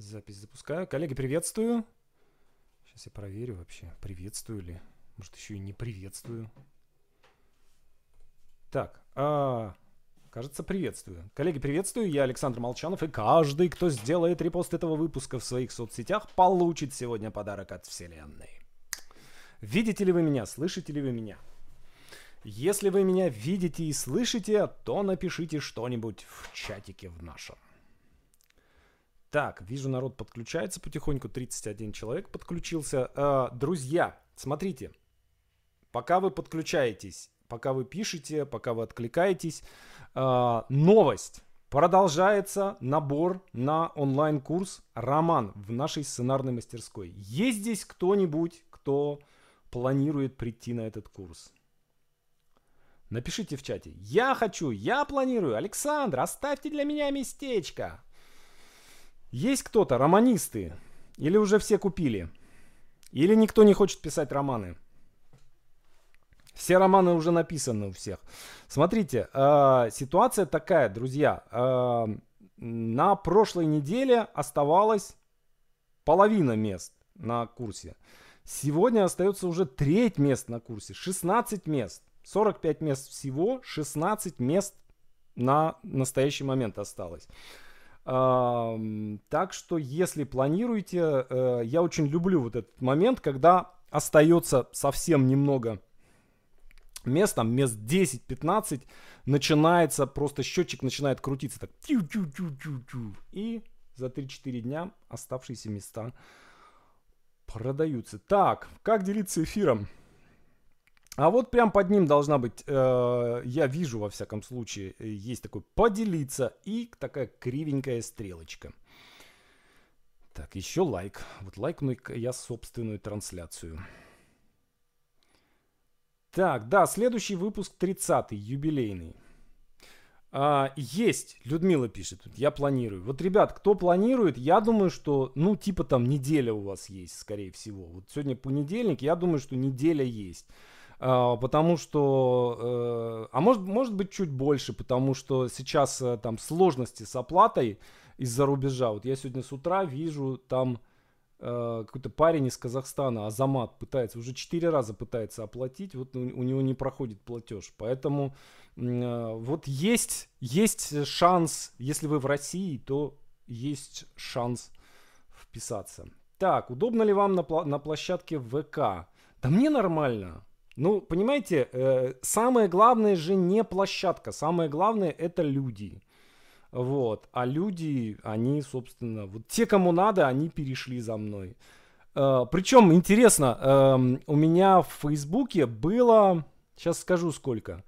Запись запускаю. Коллеги, приветствую. Сейчас я проверю вообще, приветствую ли. Может, еще и не приветствую. Так, а, кажется, приветствую. Коллеги, приветствую. Я Александр Молчанов. И каждый, кто сделает репост этого выпуска в своих соцсетях, получит сегодня подарок от Вселенной. Видите ли вы меня? Слышите ли вы меня? Если вы меня видите и слышите, то напишите что-нибудь в чатике в нашем. Так, вижу, народ подключается потихоньку. 31 человек подключился. Э, друзья, смотрите. Пока вы подключаетесь, пока вы пишете, пока вы откликаетесь, э, новость. Продолжается набор на онлайн-курс «Роман» в нашей сценарной мастерской. Есть здесь кто-нибудь, кто планирует прийти на этот курс? Напишите в чате. Я хочу, я планирую. Александр, оставьте для меня местечко. Есть кто-то, романисты? Или уже все купили? Или никто не хочет писать романы? Все романы уже написаны у всех. Смотрите, э, ситуация такая, друзья. Э, на прошлой неделе оставалось половина мест на курсе. Сегодня остается уже треть мест на курсе. 16 мест. 45 мест всего, 16 мест на настоящий момент осталось. Так что, если планируете, э, я очень люблю вот этот момент, когда остается совсем немного мест, там мест 10-15, начинается, просто счетчик начинает крутиться так. И за 3-4 дня оставшиеся места продаются. Так, как делиться эфиром? А вот прям под ним должна быть, э, я вижу во всяком случае, есть такой поделиться и такая кривенькая стрелочка. Так, еще лайк. Вот лайкну я собственную трансляцию. Так, да, следующий выпуск 30-й, юбилейный. А, есть, Людмила пишет, я планирую. Вот, ребят, кто планирует, я думаю, что, ну, типа там неделя у вас есть, скорее всего. Вот сегодня понедельник, я думаю, что неделя есть. А, потому что, э, а может, может быть чуть больше, потому что сейчас э, там сложности с оплатой из-за рубежа. Вот я сегодня с утра вижу там э, какой-то парень из Казахстана, Азамат, пытается, уже четыре раза пытается оплатить, вот у, него не проходит платеж. Поэтому вот есть, есть шанс, если вы в России, то есть шанс вписаться. Так, удобно ли вам на, на площадке ВК? Да мне нормально. Ну, понимаете, э, самое главное же не площадка, самое главное это люди. Вот. А люди, они, собственно, вот те, кому надо, они перешли за мной. Э, причем, интересно, э, у меня в Фейсбуке было, сейчас скажу сколько,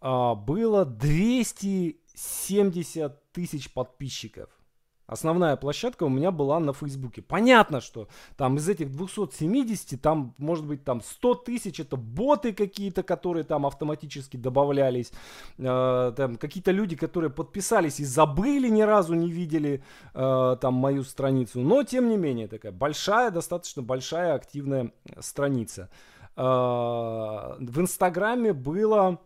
э, было 270 тысяч подписчиков. Основная площадка у меня была на Фейсбуке. Понятно, что там из этих 270, там может быть там 100 тысяч, это боты какие-то, которые там автоматически добавлялись. Э, там какие-то люди, которые подписались и забыли, ни разу не видели э, там мою страницу. Но тем не менее, такая большая, достаточно большая активная страница. Э, в Инстаграме было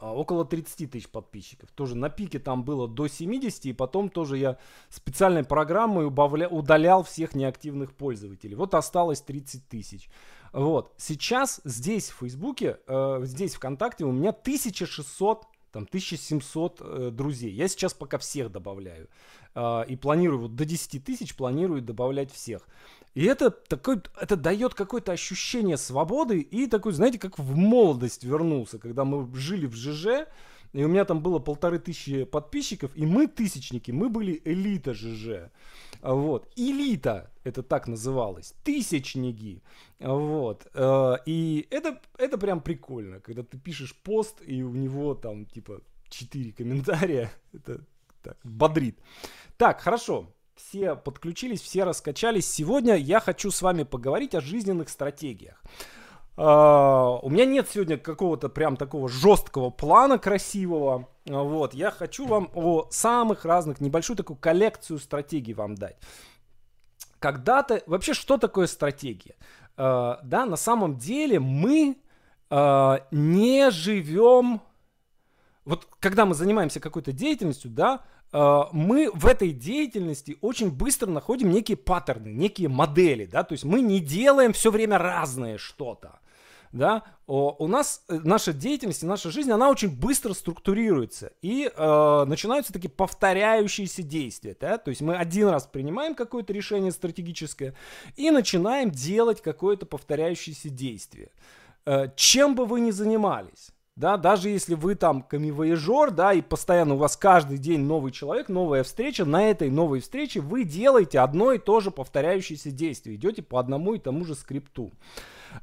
около 30 тысяч подписчиков. Тоже на пике там было до 70, и потом тоже я специальной программой убавля, удалял всех неактивных пользователей. Вот осталось 30 тысяч. Вот. Сейчас здесь в Фейсбуке, э, здесь ВКонтакте у меня 1600 там 1700 э, друзей. Я сейчас пока всех добавляю. Э, и планирую, вот до 10 тысяч планирую добавлять всех. И это, такой, это дает какое-то ощущение свободы и такой, знаете, как в молодость вернулся, когда мы жили в ЖЖ, и у меня там было полторы тысячи подписчиков, и мы тысячники, мы были элита ЖЖ. Вот. Элита, это так называлось. Тысячники. Вот. Э, и это, это прям прикольно, когда ты пишешь пост, и у него там типа 4 комментария. Это так, бодрит. Так, хорошо все подключились, все раскачались. Сегодня я хочу с вами поговорить о жизненных стратегиях. Uh, у меня нет сегодня какого-то прям такого жесткого плана красивого. Uh, вот, я хочу вам о самых разных, небольшую такую коллекцию стратегий вам дать. Когда-то, вообще, что такое стратегия? Uh, да, на самом деле мы не живем вот когда мы занимаемся какой-то деятельностью, да, мы в этой деятельности очень быстро находим некие паттерны, некие модели, да, то есть мы не делаем все время разное что-то да, у нас э, наша деятельность наша жизнь, она очень быстро структурируется. И э, начинаются такие повторяющиеся действия. Да? То есть мы один раз принимаем какое-то решение стратегическое и начинаем делать какое-то повторяющееся действие. Э, чем бы вы ни занимались, да, даже если вы там камивояжер, да, и постоянно у вас каждый день новый человек, новая встреча, на этой новой встрече вы делаете одно и то же повторяющееся действие, идете по одному и тому же скрипту.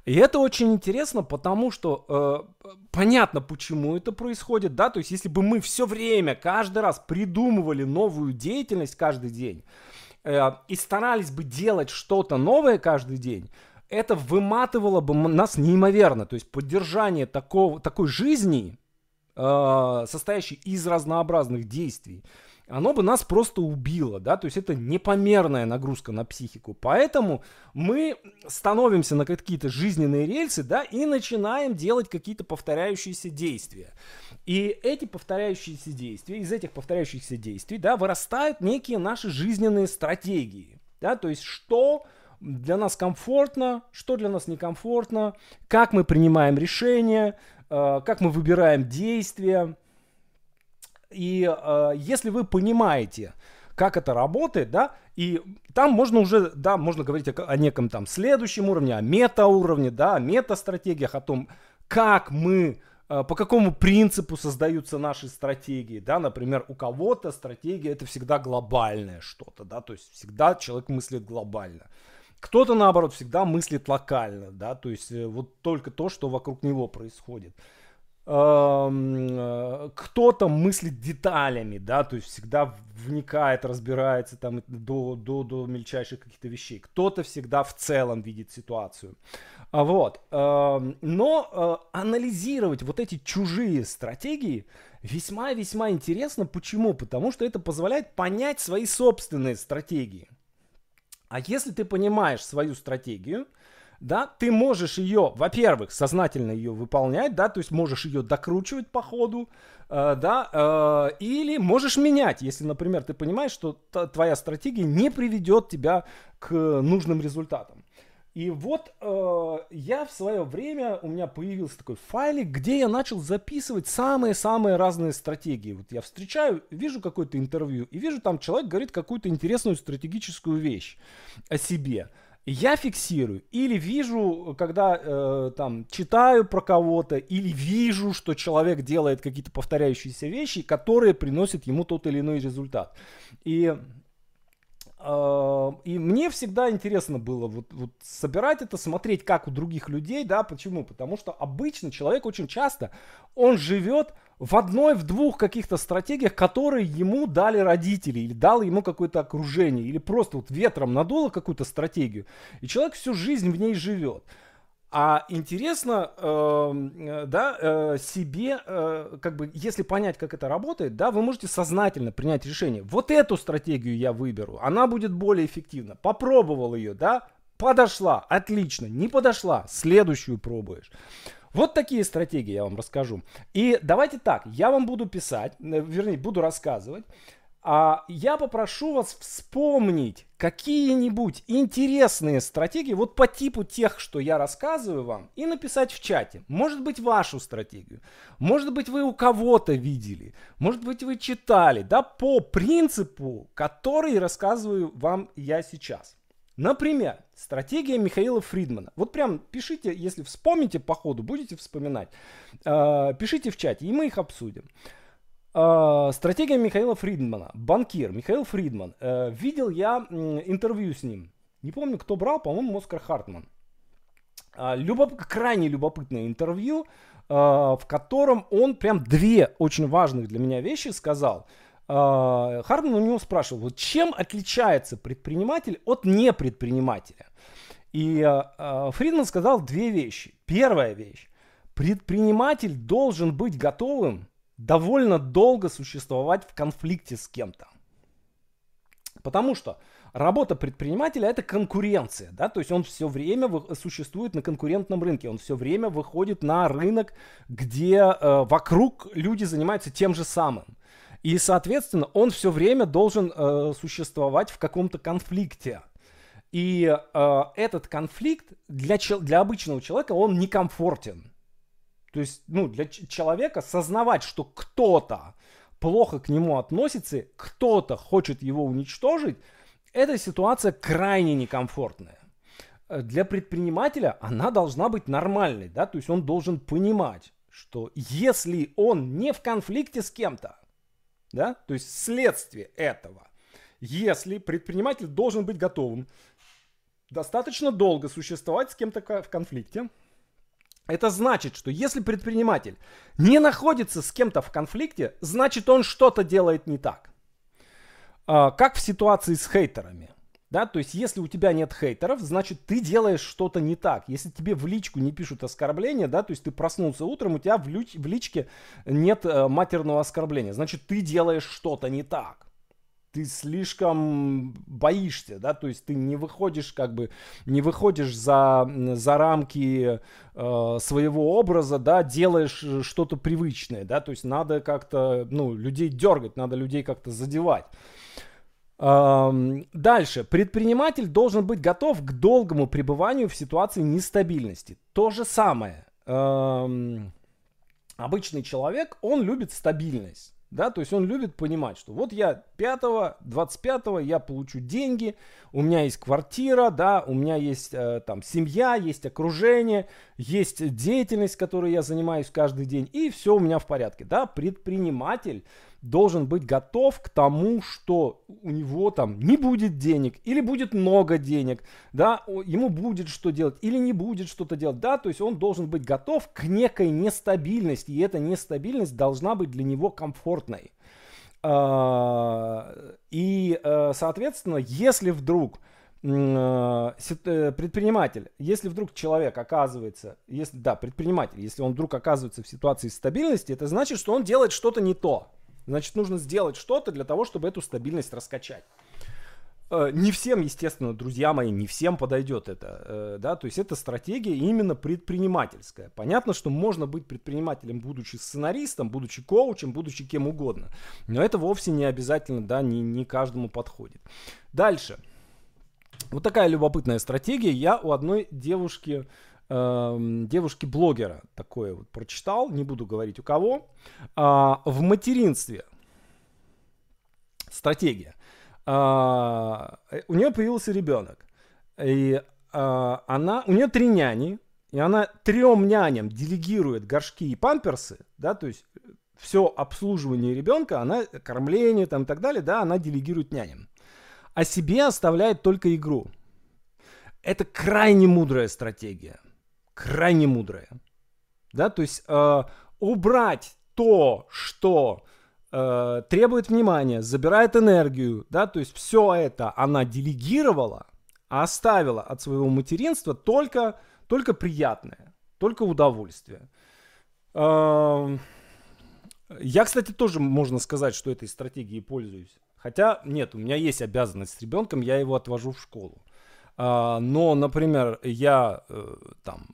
И это очень интересно, потому что э, понятно, почему это происходит, да, то есть если бы мы все время, каждый раз придумывали новую деятельность каждый день э, и старались бы делать что-то новое каждый день, это выматывало бы нас неимоверно. То есть поддержание такого, такой жизни, э, состоящей из разнообразных действий, оно бы нас просто убило, да, то есть это непомерная нагрузка на психику. Поэтому мы становимся на какие-то жизненные рельсы, да, и начинаем делать какие-то повторяющиеся действия. И эти повторяющиеся действия, из этих повторяющихся действий, да, вырастают некие наши жизненные стратегии, да, то есть что для нас комфортно, что для нас некомфортно, как мы принимаем решения, э, как мы выбираем действия, и э, если вы понимаете, как это работает, да, и там можно уже, да, можно говорить о, неком там следующем уровне, о мета-уровне, да, о мета-стратегиях, о том, как мы, э, по какому принципу создаются наши стратегии, да, например, у кого-то стратегия это всегда глобальное что-то, да, то есть всегда человек мыслит глобально. Кто-то, наоборот, всегда мыслит локально, да, то есть э, вот только то, что вокруг него происходит. Э, кто-то мыслит деталями, да, то есть всегда вникает, разбирается там до, до, до мельчайших каких-то вещей. Кто-то всегда в целом видит ситуацию. А вот. Но э, анализировать вот эти чужие стратегии весьма-весьма интересно. Почему? Потому что это позволяет понять свои собственные стратегии. А если ты понимаешь свою стратегию, да, ты можешь ее, во-первых, сознательно ее выполнять, да, то есть можешь ее докручивать по ходу, э, да, э, или можешь менять, если, например, ты понимаешь, что твоя стратегия не приведет тебя к нужным результатам. И вот э, я в свое время, у меня появился такой файлик, где я начал записывать самые-самые разные стратегии. Вот я встречаю, вижу какое-то интервью, и вижу там человек говорит какую-то интересную стратегическую вещь о себе я фиксирую или вижу, когда э, там читаю про кого-то, или вижу, что человек делает какие-то повторяющиеся вещи, которые приносят ему тот или иной результат. И и мне всегда интересно было вот, вот собирать это, смотреть, как у других людей, да, почему? Потому что обычно человек очень часто, он живет в одной, в двух каких-то стратегиях, которые ему дали родители, или дало ему какое-то окружение, или просто вот ветром надуло какую-то стратегию, и человек всю жизнь в ней живет. А интересно, э, да, э, себе, э, как бы, если понять, как это работает, да, вы можете сознательно принять решение. Вот эту стратегию я выберу, она будет более эффективна. Попробовал ее, да, подошла, отлично, не подошла, следующую пробуешь. Вот такие стратегии я вам расскажу. И давайте так, я вам буду писать, э, вернее, буду рассказывать. А я попрошу вас вспомнить какие-нибудь интересные стратегии, вот по типу тех, что я рассказываю вам, и написать в чате. Может быть, вашу стратегию. Может быть, вы у кого-то видели. Может быть, вы читали, да, по принципу, который рассказываю вам я сейчас. Например, стратегия Михаила Фридмана. Вот прям пишите, если вспомните по ходу, будете вспоминать. Э, пишите в чате, и мы их обсудим. Э, стратегия Михаила Фридмана. Банкир Михаил Фридман. Э, видел я интервью с ним. Не помню, кто брал, по-моему, Оскар Хартман. Любоп... Крайне любопытное интервью, в котором он прям две очень важных для меня вещи сказал – а, Хардман у него спрашивал, вот чем отличается предприниматель от непредпринимателя? И Фридман сказал две вещи. Первая вещь. Предприниматель должен быть готовым довольно долго существовать в конфликте с кем-то. Потому что работа предпринимателя это конкуренция, да, то есть он все время существует на конкурентном рынке, он все время выходит на рынок, где э, вокруг люди занимаются тем же самым. И, соответственно, он все время должен э, существовать в каком-то конфликте. И э, этот конфликт для, для обычного человека, он некомфортен. То есть, ну, для человека сознавать, что кто-то плохо к нему относится, кто-то хочет его уничтожить, эта ситуация крайне некомфортная. Э, для предпринимателя она должна быть нормальной, да, то есть он должен понимать, что если он не в конфликте с кем-то, да, то есть следствие этого, если предприниматель должен быть готовым достаточно долго существовать с кем-то в конфликте, это значит, что если предприниматель не находится с кем-то в конфликте, значит он что-то делает не так. А, как в ситуации с хейтерами. Да, то есть, если у тебя нет хейтеров, значит, ты делаешь что-то не так. Если тебе в личку не пишут оскорбления, да, то есть ты проснулся утром, у тебя в, лич, в личке нет э, матерного оскорбления, значит, ты делаешь что-то не так ты слишком боишься, да, то есть ты не выходишь как бы, не выходишь за, за рамки э, своего образа, да, делаешь что-то привычное, да, то есть надо как-то, ну, людей дергать, надо людей как-то задевать. Эм, дальше. Предприниматель должен быть готов к долгому пребыванию в ситуации нестабильности. То же самое. Эм, обычный человек, он любит стабильность. Да, то есть он любит понимать, что вот я 5 25 я получу деньги, у меня есть квартира, да, у меня есть э, там семья, есть окружение, есть деятельность, которой я занимаюсь каждый день, и все у меня в порядке, да. Предприниматель должен быть готов к тому, что у него там не будет денег или будет много денег, да, ему будет что делать или не будет что-то делать, да, то есть он должен быть готов к некой нестабильности, и эта нестабильность должна быть для него комфортной. А, и, э, соответственно, если вдруг э, э, предприниматель, если вдруг человек оказывается, если, да, предприниматель, если он вдруг оказывается в ситуации стабильности, это значит, что он делает что-то не то. Значит, нужно сделать что-то для того, чтобы эту стабильность раскачать. Э, не всем, естественно, друзья мои, не всем подойдет это, э, да, то есть это стратегия именно предпринимательская. Понятно, что можно быть предпринимателем, будучи сценаристом, будучи коучем, будучи кем угодно, но это вовсе не обязательно, да, не, не каждому подходит. Дальше. Вот такая любопытная стратегия. Я у одной девушки девушки-блогера такое вот прочитал, не буду говорить у кого. А, в материнстве стратегия. А, у нее появился ребенок. И а, она, у нее три няни, и она трем няням делегирует горшки и памперсы, да, то есть все обслуживание ребенка, она кормление там и так далее, да, она делегирует няням. А себе оставляет только игру. Это крайне мудрая стратегия крайне мудрая. Да, то есть э, убрать то, что э, требует внимания, забирает энергию, да, то есть все это она делегировала, а оставила от своего материнства только, только приятное, только удовольствие. Э, я, кстати, тоже можно сказать, что этой стратегией пользуюсь. Хотя, нет, у меня есть обязанность с ребенком, я его отвожу в школу. А, но, например, я э, там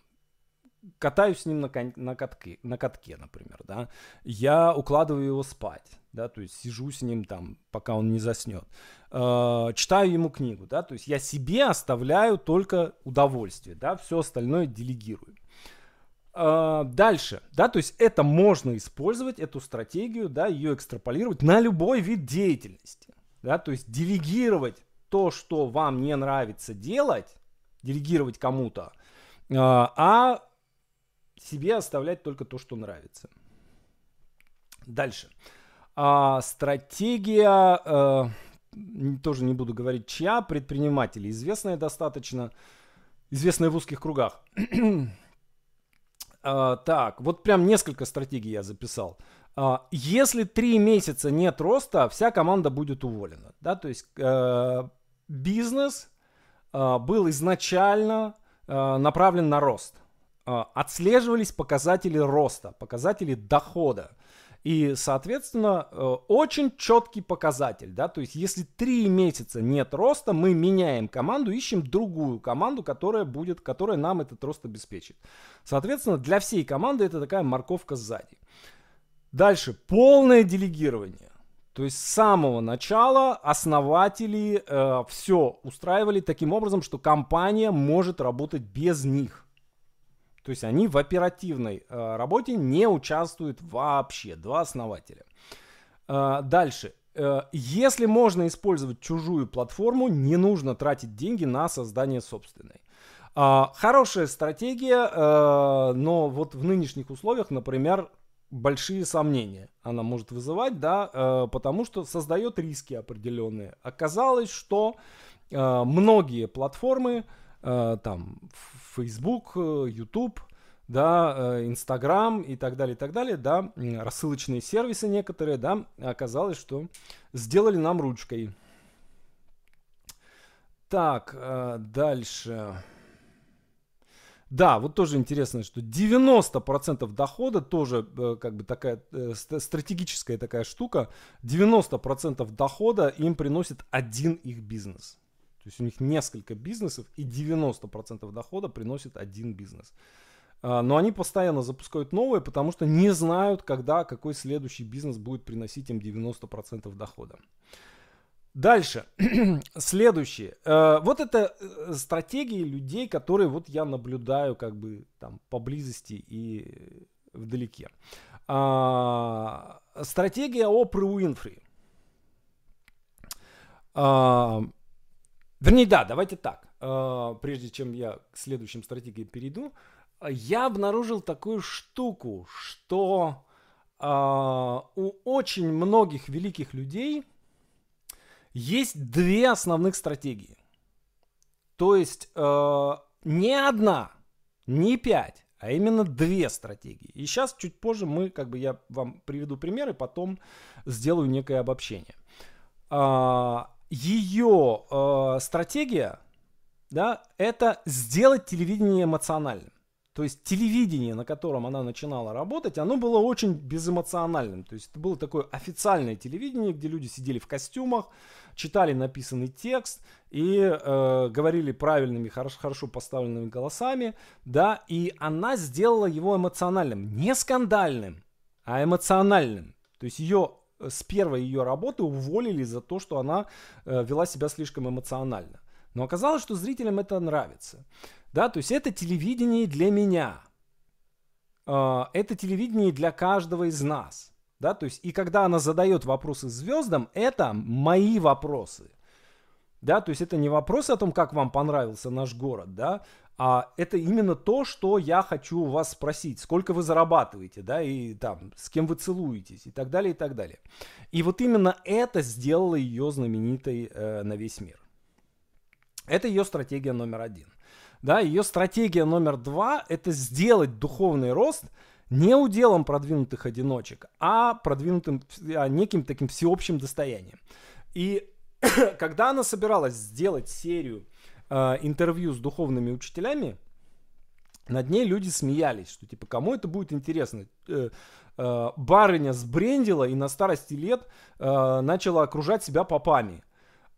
катаюсь с ним на, кон- на, катке, на катке, например, да, я укладываю его спать, да, то есть сижу с ним там, пока он не заснет, э, читаю ему книгу, да, то есть я себе оставляю только удовольствие, да, все остальное делегирую. Э, дальше, да, то есть это можно использовать, эту стратегию, да, ее экстраполировать на любой вид деятельности, да, то есть делегировать то, что вам не нравится делать, делегировать кому-то, э, а себе оставлять только то, что нравится. Дальше. А, стратегия, э, тоже не буду говорить чья, предпринимателей, известная достаточно, известная в узких кругах. а, так, вот прям несколько стратегий я записал. А, если три месяца нет роста, вся команда будет уволена. Да? То есть э, бизнес э, был изначально э, направлен на рост. А, отслеживались показатели роста, показатели дохода. И, соответственно, э, очень четкий показатель, да, то есть если три месяца нет роста, мы меняем команду, ищем другую команду, которая будет, которая нам этот рост обеспечит. Соответственно, для всей команды это такая морковка сзади. Дальше, полное делегирование. То есть с самого начала основатели э, все устраивали таким образом, что компания может работать без них. То есть они в оперативной э, работе не участвуют вообще, два основателя. Э, дальше. Э, если можно использовать чужую платформу, не нужно тратить деньги на создание собственной. Э, хорошая стратегия, но вот в нынешних условиях, например, большие сомнения она может вызывать, да, потому что создает риски определенные. Оказалось, что многие платформы, там, Facebook, YouTube, да, Instagram и так далее, и так далее, да, рассылочные сервисы некоторые, да, оказалось, что сделали нам ручкой. Так, дальше. Да, вот тоже интересно, что 90% дохода тоже э, как бы такая э, стратегическая такая штука. 90% дохода им приносит один их бизнес. То есть у них несколько бизнесов и 90% дохода приносит один бизнес. А, но они постоянно запускают новые, потому что не знают, когда какой следующий бизнес будет приносить им 90% дохода. Дальше. Следующее. Э, вот это э, стратегии людей, которые вот я наблюдаю как бы там поблизости и вдалеке. А, стратегия Опры Уинфри. Вернее, да, давайте так. А, прежде чем я к следующим стратегиям перейду, я обнаружил такую штуку, что а, у очень многих великих людей – есть две основных стратегии. То есть э, не одна, не пять, а именно две стратегии. И сейчас чуть позже мы, как бы я вам приведу примеры, потом сделаю некое обобщение. Э, ее э, стратегия, да, это сделать телевидение эмоциональным. То есть телевидение, на котором она начинала работать, оно было очень безэмоциональным. То есть это было такое официальное телевидение, где люди сидели в костюмах, читали написанный текст и э, говорили правильными, хорошо, хорошо поставленными голосами, да, и она сделала его эмоциональным, не скандальным, а эмоциональным. То есть ее с первой ее работы уволили за то, что она э, вела себя слишком эмоционально. Но оказалось, что зрителям это нравится. Да, то есть это телевидение для меня. Э, это телевидение для каждого из нас. Да, то есть и когда она задает вопросы звездам, это мои вопросы. Да, то есть это не вопрос о том, как вам понравился наш город, да, а это именно то, что я хочу у вас спросить. Сколько вы зарабатываете, да, и там, с кем вы целуетесь, и так далее, и так далее. И вот именно это сделало ее знаменитой э, на весь мир. Это ее стратегия номер один. Да, ее стратегия номер два – это сделать духовный рост – не уделом продвинутых одиночек, а продвинутым, а неким таким всеобщим достоянием. И когда она собиралась сделать серию э, интервью с духовными учителями, над ней люди смеялись, что типа кому это будет интересно. Э, э, барыня сбрендила и на старости лет э, начала окружать себя попами. Э,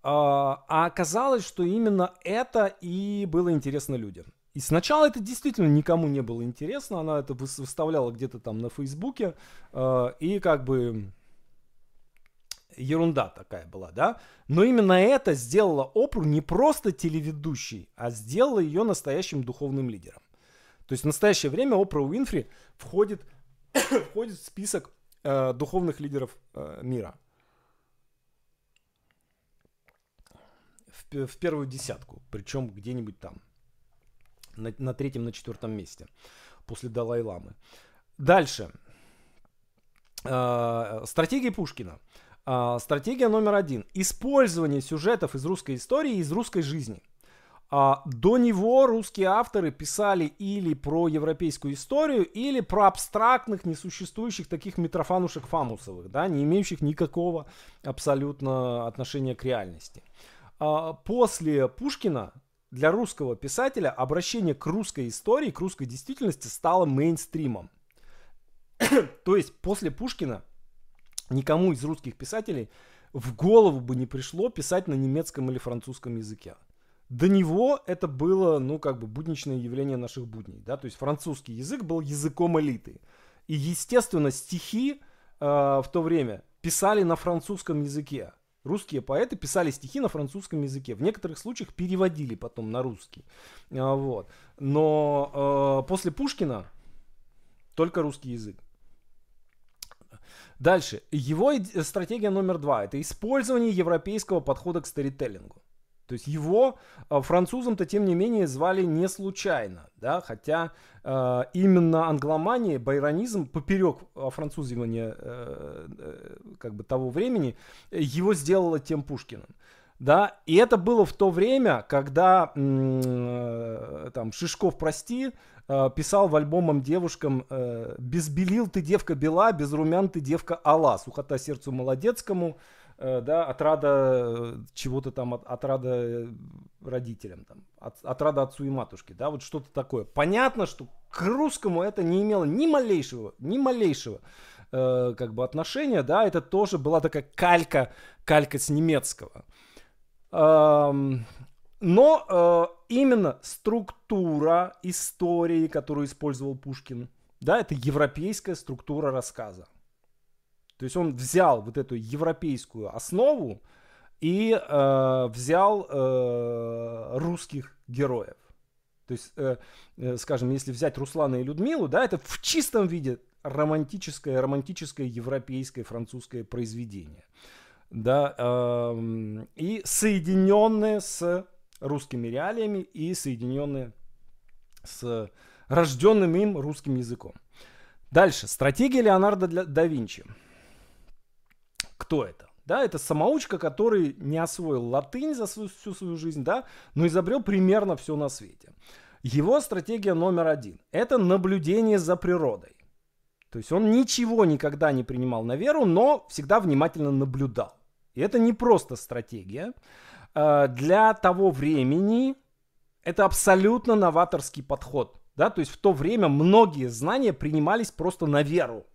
а оказалось, что именно это и было интересно людям. И сначала это действительно никому не было интересно, она это выставляла где-то там на Фейсбуке, э, и как бы ерунда такая была, да. Но именно это сделало Опру не просто телеведущей, а сделало ее настоящим духовным лидером. То есть в настоящее время Опра Уинфри входит, входит в список э, духовных лидеров э, мира. В, в первую десятку, причем где-нибудь там на, на третьем, на четвертом месте после Далай-Ламы. Дальше. Э, стратегия Пушкина. Э, стратегия номер один. Использование сюжетов из русской истории, из русской жизни. А до него русские авторы писали или про европейскую историю, или про абстрактных, несуществующих таких митрофанушек фамусовых, да, не имеющих никакого абсолютно отношения к реальности. А после Пушкина для русского писателя обращение к русской истории, к русской действительности стало мейнстримом. То есть после Пушкина никому из русских писателей в голову бы не пришло писать на немецком или французском языке. До него это было, ну, как бы будничное явление наших будней, да, то есть французский язык был языком элиты. И, естественно, стихи э, в то время писали на французском языке. Русские поэты писали стихи на французском языке. В некоторых случаях переводили потом на русский. А, вот. Но э, после Пушкина только русский язык. Дальше. Его стратегия номер два – это использование европейского подхода к старителлингу. То есть его э, французом-то, тем не менее, звали не случайно, да, хотя э, именно англомания, байронизм, поперек французивания э, э, как бы того времени, его сделало тем Пушкиным. Да, и это было в то время, когда э, там Шишков, прости, э, писал в альбомом девушкам э, «Без белил ты девка бела, без румян ты девка ала, сухота сердцу молодецкому, Э, да, отрада э, чего-то там, от, отрада родителям, там, от, отрада отцу и матушке, да, вот что-то такое. Понятно, что к русскому это не имело ни малейшего, ни малейшего э, как бы отношения, да, это тоже была такая калька, калька с немецкого. Но э, именно структура истории, которую использовал Пушкин, да, это европейская структура рассказа. То есть он взял вот эту европейскую основу и э, взял э, русских героев. То есть, э, э, скажем, если взять Руслана и Людмилу, да, это в чистом виде романтическое, романтическое европейское французское произведение. Да, э, и соединенное с русскими реалиями и соединенное с рожденным им русским языком. Дальше. Стратегия Леонардо да Винчи кто это? Да, это самоучка, который не освоил латынь за свою, всю свою жизнь, да, но изобрел примерно все на свете. Его стратегия номер один – это наблюдение за природой. То есть он ничего никогда не принимал на веру, но всегда внимательно наблюдал. И это не просто стратегия. А, для того времени это абсолютно новаторский подход. Да? То есть в то время многие знания принимались просто на веру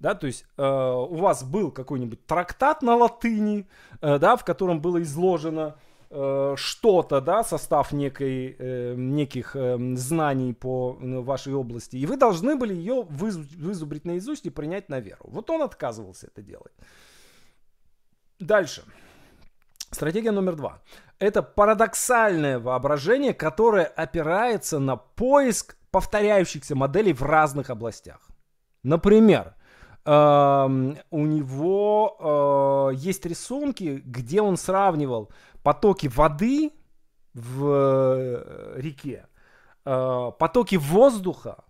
да, то есть э, у вас был какой-нибудь трактат на латыни, э, да, в котором было изложено э, что-то, да, состав некой, э, неких э, знаний по э, вашей области, и вы должны были ее вызубрить наизусть и принять на веру. Вот он отказывался это делать. Дальше. Стратегия номер два. Это парадоксальное воображение, которое опирается на поиск повторяющихся моделей в разных областях. Например, у него э, есть рисунки, где он сравнивал потоки воды в э, реке, э, потоки воздуха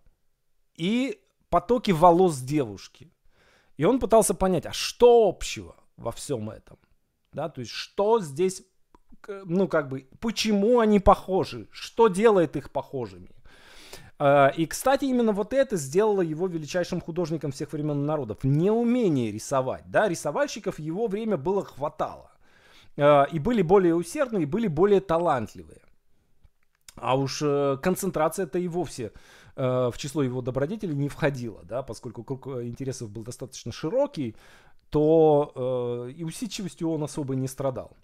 и потоки волос девушки. И он пытался понять, а что общего во всем этом? Да, то есть что здесь, ну как бы, почему они похожи, что делает их похожими? А, и, кстати, именно вот это сделало его величайшим художником всех времен народов. Неумение рисовать. Да? Рисовальщиков его время было хватало. А, и были более усердные, и были более талантливые. А уж э, концентрация-то и вовсе э, в число его добродетелей не входила, да, поскольку круг э, интересов был достаточно широкий, то и усидчивостью он особо не страдал.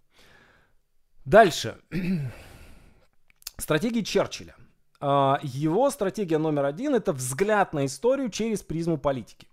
Дальше. Стратегии Черчилля. А, его стратегия номер один – это взгляд на историю через призму политики.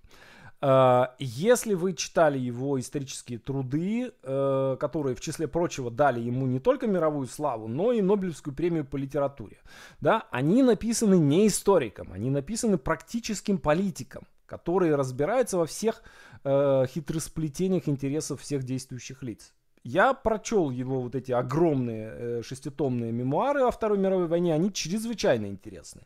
А, если вы читали его исторические труды, э, которые, в числе прочего, дали ему не только мировую славу, но и Нобелевскую премию по литературе, да, они написаны не историком, они написаны практическим политиком, который разбирается во всех э, хитросплетениях интересов всех действующих лиц. Я прочел его вот эти огромные э, шеститомные мемуары о Второй мировой войне, они чрезвычайно интересны.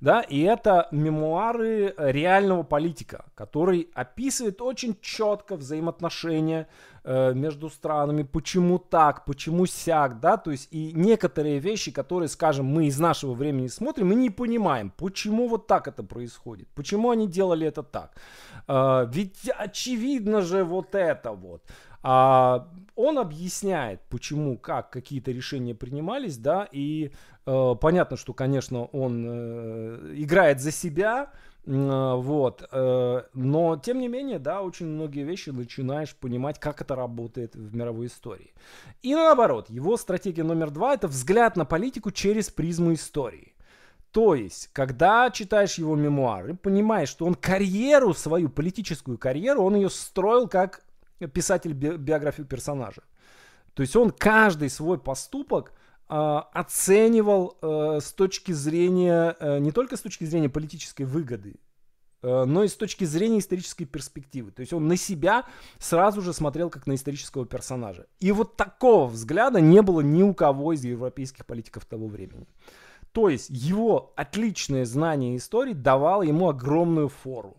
Да, и это мемуары реального политика, который описывает очень четко взаимоотношения э, между странами, почему так, почему сяк, да, то есть и некоторые вещи, которые, скажем, мы из нашего времени смотрим, мы не понимаем, почему вот так это происходит, почему они делали это так. Э, ведь очевидно же вот это вот. А, он объясняет, почему, как какие-то решения принимались, да, и э, понятно, что, конечно, он э, играет за себя, э, вот, э, но тем не менее, да, очень многие вещи начинаешь понимать, как это работает в мировой истории. И наоборот, его стратегия номер два это взгляд на политику через призму истории. То есть, когда читаешь его мемуары, понимаешь, что он карьеру, свою политическую карьеру, он ее строил как писатель би- биографию персонажа. То есть он каждый свой поступок э, оценивал э, с точки зрения, э, не только с точки зрения политической выгоды, э, но и с точки зрения исторической перспективы. То есть он на себя сразу же смотрел как на исторического персонажа. И вот такого взгляда не было ни у кого из европейских политиков того времени. То есть его отличное знание истории давало ему огромную фору.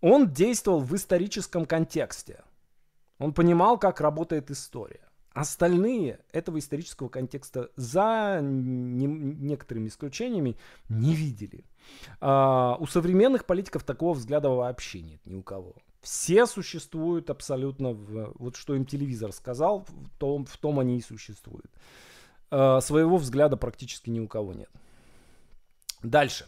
Он действовал в историческом контексте. Он понимал, как работает история. Остальные этого исторического контекста за не, некоторыми исключениями не видели. А, у современных политиков такого взгляда вообще нет ни у кого. Все существуют абсолютно, в, вот что им телевизор сказал, в том, в том они и существуют. А, своего взгляда практически ни у кого нет. Дальше.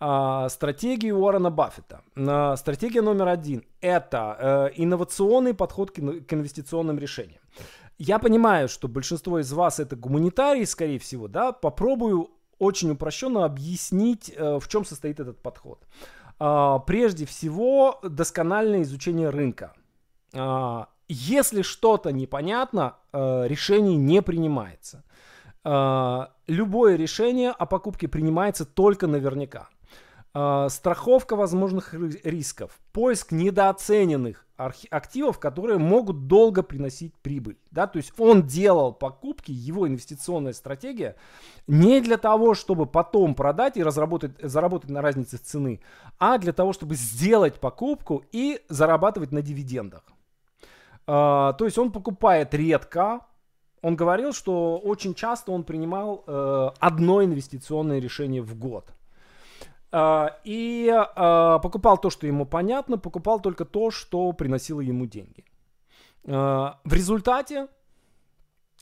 А, стратегии Уоррена Баффета. А, стратегия номер один – это э, инновационный подход к, инвестиционным решениям. Я понимаю, что большинство из вас это гуманитарии, скорее всего, да, попробую очень упрощенно объяснить, э, в чем состоит этот подход. Э, прежде всего, доскональное изучение рынка. Э, если что-то непонятно, э, решение не принимается. Любое решение о покупке принимается только наверняка. Э, страховка возможных рисков, поиск недооцененных активов, которые могут долго приносить прибыль. Да? То есть он делал покупки, его инвестиционная стратегия не для того, чтобы потом продать и разработать, заработать на разнице цены, а для того, чтобы сделать покупку и зарабатывать на дивидендах. Uh, то есть он покупает редко. Он говорил, что очень часто он принимал uh, одно инвестиционное решение в год. А, и а, покупал то, что ему понятно, покупал только то, что приносило ему деньги. А, в результате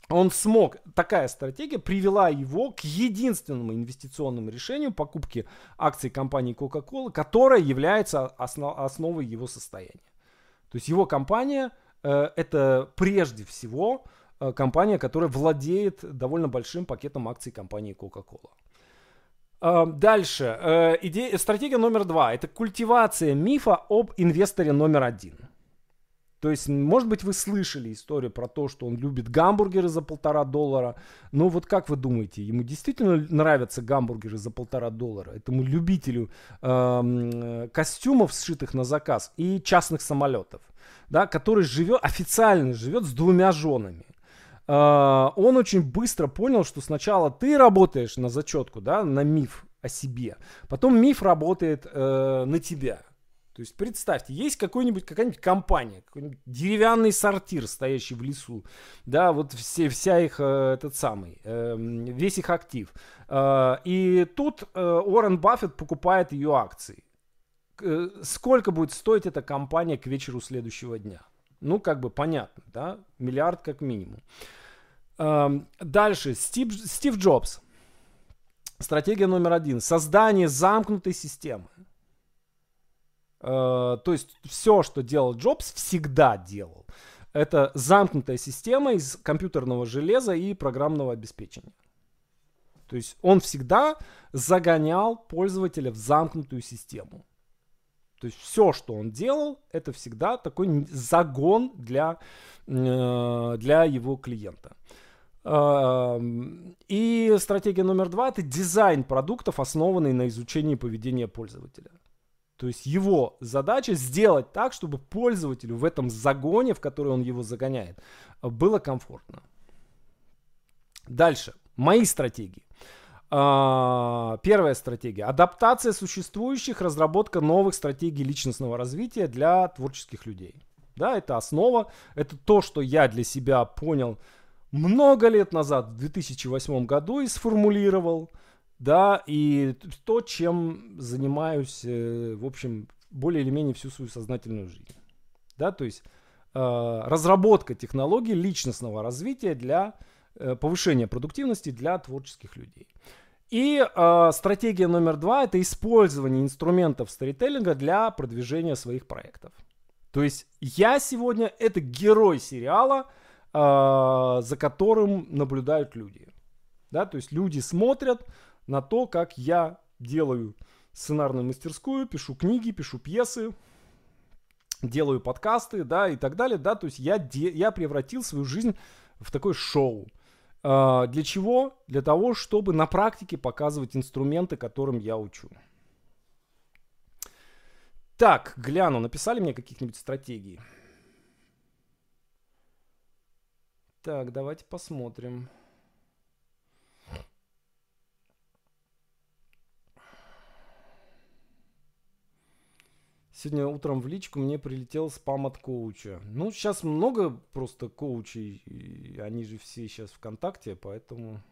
он смог, такая стратегия привела его к единственному инвестиционному решению покупки акций компании Coca-Cola, которая является основ, основой его состояния. То есть его компания э, это прежде всего э, компания, которая владеет довольно большим пакетом акций компании Coca-Cola. Дальше. Э, идея, стратегия номер два. Это культивация мифа об инвесторе номер один. То есть, может быть, вы слышали историю про то, что он любит гамбургеры за полтора доллара. Но вот как вы думаете, ему действительно нравятся гамбургеры за полтора доллара? Этому любителю э, костюмов, сшитых на заказ, и частных самолетов, да, который живет, официально живет с двумя женами. Uh, он очень быстро понял, что сначала ты работаешь на зачетку, да, на миф о себе, потом миф работает uh, на тебя. То есть представьте, есть какой-нибудь, какая-нибудь компания, какой-нибудь деревянный сортир, стоящий в лесу, да, вот все, вся их, э, этот самый, э, весь их актив. Э, и тут э, Уоррен Баффет покупает ее акции. Э, сколько будет стоить эта компания к вечеру следующего дня? Ну, как бы понятно, да, миллиард как минимум. Эм, дальше, Стив, Стив Джобс. Стратегия номер один. Создание замкнутой системы. Э, то есть все, что делал Джобс, всегда делал. Это замкнутая система из компьютерного железа и программного обеспечения. То есть он всегда загонял пользователя в замкнутую систему. То есть все, что он делал, это всегда такой загон для, э, для его клиента. И стратегия номер два – это дизайн продуктов, основанный на изучении поведения пользователя. То есть его задача сделать так, чтобы пользователю в этом загоне, в который он его загоняет, было комфортно. Дальше. Мои стратегии. А, первая стратегия. Адаптация существующих, разработка новых стратегий личностного развития для творческих людей. Да, это основа, это то, что я для себя понял – много лет назад, в 2008 году, и сформулировал, да, и то, чем занимаюсь, э, в общем, более или менее всю свою сознательную жизнь. Да, то есть э, разработка технологий личностного развития для э, повышения продуктивности для творческих людей. И э, стратегия номер два это использование инструментов сторителлинга для продвижения своих проектов. То есть я сегодня это герой сериала, э, за которым наблюдают люди. Да, то есть люди смотрят на то, как я делаю сценарную мастерскую, пишу книги, пишу пьесы, делаю подкасты, да, и так далее, да, то есть я, де, я превратил свою жизнь в такое шоу. А, для чего? Для того, чтобы на практике показывать инструменты, которым я учу. Так, гляну, написали мне каких-нибудь стратегий? Так, давайте посмотрим. Сегодня утром в личку мне прилетел спам от коуча. Ну, сейчас много просто коучей, они же все сейчас ВКонтакте, поэтому...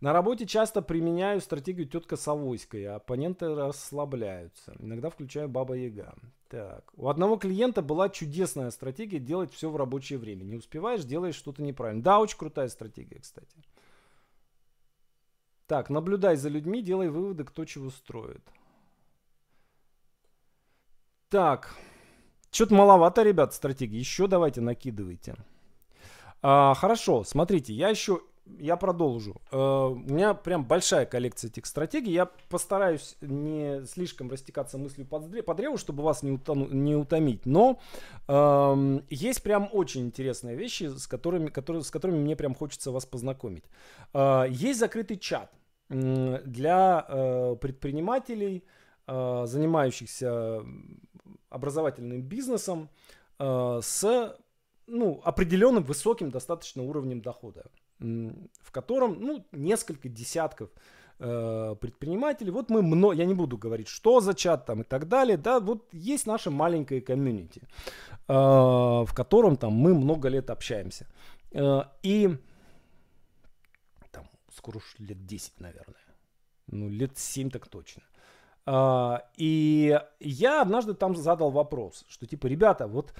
На работе часто применяю стратегию тетка Савойская, оппоненты расслабляются. Иногда включаю Баба Яга. Так, у одного клиента была чудесная стратегия делать все в рабочее время. Не успеваешь, делаешь что-то неправильно. Да, очень крутая стратегия, кстати. Так, наблюдай за людьми, делай выводы, кто чего строит. Так, что-то маловато, ребят, стратегии. Еще давайте накидывайте. А, хорошо, смотрите, я еще, я продолжу. А, у меня прям большая коллекция этих стратегий. Я постараюсь не слишком растекаться мыслью по, по древу, чтобы вас не, утомить. Но а, есть прям очень интересные вещи, с которыми, которые, с которыми мне прям хочется вас познакомить. А, есть закрытый чат для а, предпринимателей, занимающихся образовательным бизнесом э, с ну, определенным высоким достаточно уровнем дохода, в котором ну, несколько десятков э, предпринимателей. Вот мы много, я не буду говорить, что за чат там и так далее, да, вот есть наше маленькое комьюнити, э, в котором там мы много лет общаемся. И там скоро уж лет 10, наверное. Ну, лет 7 так точно. А, и я однажды там задал вопрос, что типа, ребята, вот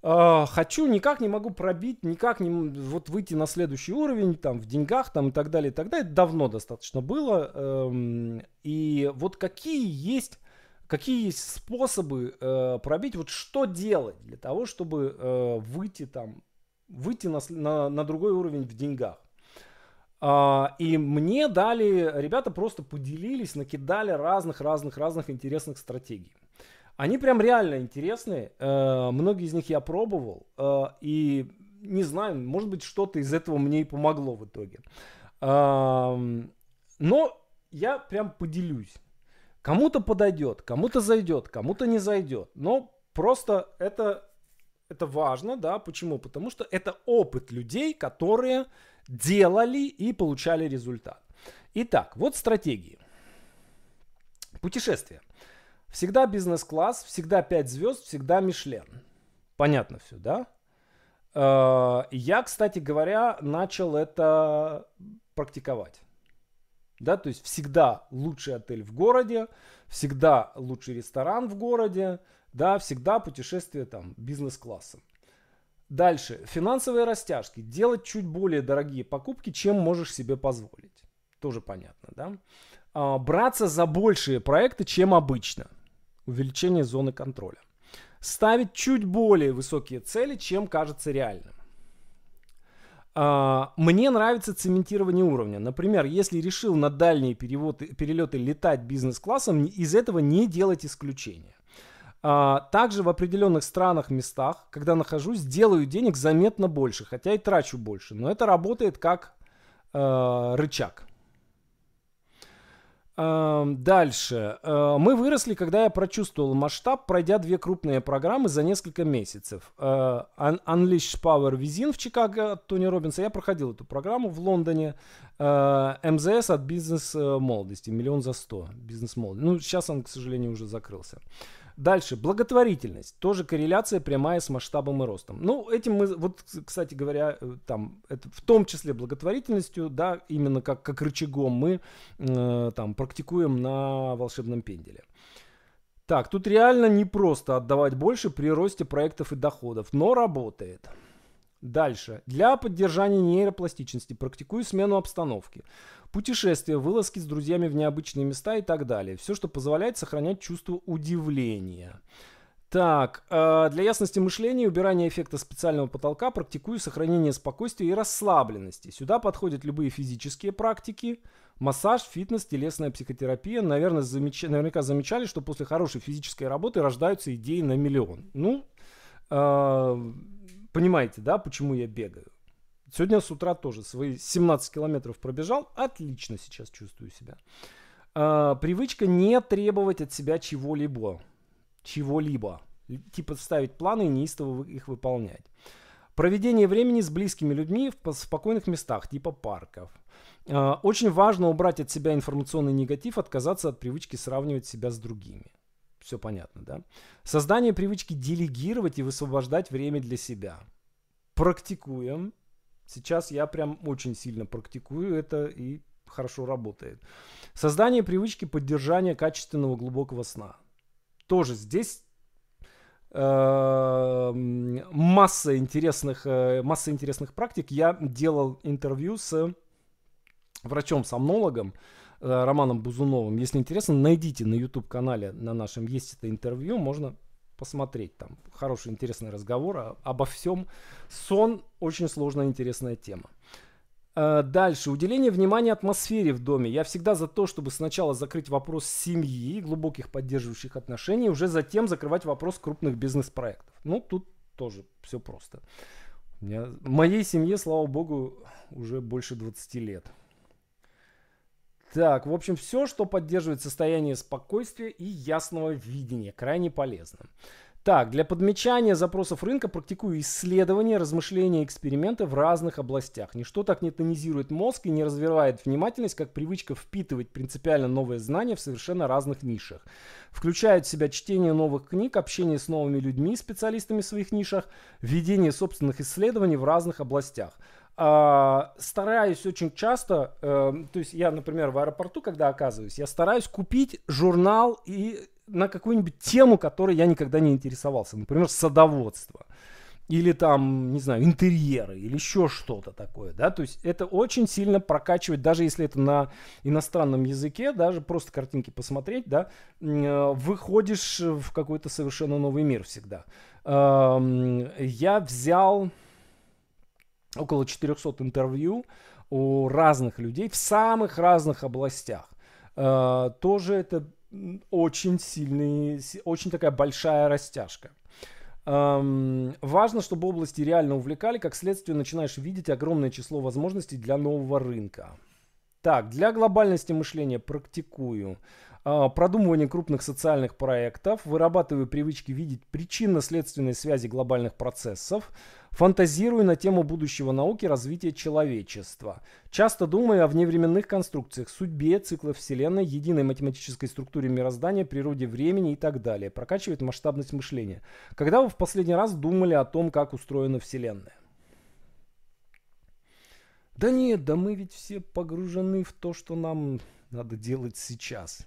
а, хочу, никак не могу пробить, никак не вот выйти на следующий уровень, там, в деньгах, там, и так далее, и так далее. давно достаточно было. Эм, и вот какие есть, какие есть способы э, пробить, вот что делать для того, чтобы э, выйти там, выйти на, на, на другой уровень в деньгах. А, и мне дали, ребята просто поделились, накидали разных-разных-разных интересных стратегий. Они прям реально интересные. Э, многие из них я пробовал. Э, и не знаю, может быть, что-то из этого мне и помогло в итоге. Но я прям поделюсь. Кому-то подойдет, кому-то зайдет, кому-то не зайдет. Но просто это, это важно, да, почему? Потому что это опыт людей, которые делали и получали результат. Итак, вот стратегии. Путешествие. Всегда бизнес-класс, всегда 5 звезд, всегда Мишлен. Понятно все, да? Э, я, кстати говоря, начал это практиковать. Да, то есть всегда лучший отель в городе, всегда лучший ресторан в городе, да, всегда путешествие там бизнес-классом. Дальше. Финансовые растяжки. Делать чуть более дорогие покупки, чем можешь себе позволить. Тоже понятно, да? А, браться за большие проекты, чем обычно. Увеличение зоны контроля. Ставить чуть более высокие цели, чем кажется реальным. А, мне нравится цементирование уровня. Например, если решил на дальние переводы, перелеты летать бизнес-классом, из этого не делать исключения. А, также в определенных странах, местах, когда нахожусь, делаю денег заметно больше, хотя и трачу больше. Но это работает как э, рычаг. Э, дальше. Э, мы выросли, когда я прочувствовал масштаб, пройдя две крупные программы за несколько месяцев. Э, Unleash Power Within в Чикаго от Тони Робинса. Я проходил эту программу в Лондоне. Э, МЗС от бизнес молодости. Миллион за сто. Бизнес молодости. Ну, сейчас он, к сожалению, уже закрылся. Дальше, благотворительность. Тоже корреляция прямая с масштабом и ростом. Ну, этим мы, вот, кстати говоря, э, там, это в том числе благотворительностью, да, именно как, как рычагом мы э, там практикуем на волшебном пенделе. Так, тут реально не просто отдавать больше при росте проектов и доходов, но работает. Дальше. Для поддержания нейропластичности практикую смену обстановки. Путешествия, вылазки с друзьями в необычные места и так далее. Все, что позволяет сохранять чувство удивления. Так, э, для ясности мышления, убирания эффекта специального потолка практикую сохранение спокойствия и расслабленности. Сюда подходят любые физические практики, массаж, фитнес, телесная психотерапия. Наверное, замеч... наверняка замечали, что после хорошей физической работы рождаются идеи на миллион. Ну, э, понимаете, да, почему я бегаю? Сегодня с утра тоже свои 17 километров пробежал. Отлично сейчас чувствую себя. Э, привычка не требовать от себя чего-либо чего-либо. Типа ставить планы и неистово их выполнять. Проведение времени с близкими людьми в спокойных местах, типа парков. А, очень важно убрать от себя информационный негатив, отказаться от привычки сравнивать себя с другими. Все понятно, да? Создание привычки делегировать и высвобождать время для себя. Практикуем. Сейчас я прям очень сильно практикую это и хорошо работает. Создание привычки поддержания качественного глубокого сна тоже здесь э, масса интересных, э, масса интересных практик. Я делал интервью с врачом-сомнологом э, Романом Бузуновым. Если интересно, найдите на YouTube-канале на нашем есть это интервью, можно посмотреть там. Хороший, интересный разговор обо всем. Сон очень сложная, интересная тема. Э, дальше. Уделение внимания атмосфере в доме. Я всегда за то, чтобы сначала закрыть вопрос семьи, глубоких поддерживающих отношений, уже затем закрывать вопрос крупных бизнес-проектов. Ну, тут тоже все просто. У меня, моей семье, слава богу, уже больше 20 лет. Так, в общем, все, что поддерживает состояние спокойствия и ясного видения, крайне полезно. Так, для подмечания запросов рынка практикую исследования, размышления, эксперименты в разных областях. Ничто так не тонизирует мозг и не развивает внимательность, как привычка впитывать принципиально новые знания в совершенно разных нишах. Включает в себя чтение новых книг, общение с новыми людьми, специалистами в своих нишах, ведение собственных исследований в разных областях. Uh, стараюсь очень часто, uh, то есть я, например, в аэропорту, когда оказываюсь, я стараюсь купить журнал и на какую-нибудь тему, которой я никогда не интересовался. Например, садоводство. Или там, не знаю, интерьеры, или еще что-то такое, да, то есть это очень сильно прокачивает, даже если это на иностранном языке, даже просто картинки посмотреть, да, э, выходишь в какой-то совершенно новый мир всегда. Я взял около 400 интервью у разных людей в самых разных областях. Э, тоже это очень сильный, очень такая большая растяжка. Эм, важно, чтобы области реально увлекали, как следствие начинаешь видеть огромное число возможностей для нового рынка. Так, для глобальности мышления практикую. А, продумывание крупных социальных проектов, вырабатываю привычки видеть причинно-следственные связи глобальных процессов, фантазирую на тему будущего науки развития человечества. Часто думаю о вневременных конструкциях, судьбе, циклах Вселенной, единой математической структуре мироздания, природе времени и так далее. Прокачивает масштабность мышления. Когда вы в последний раз думали о том, как устроена Вселенная? Да нет, да мы ведь все погружены в то, что нам надо делать сейчас.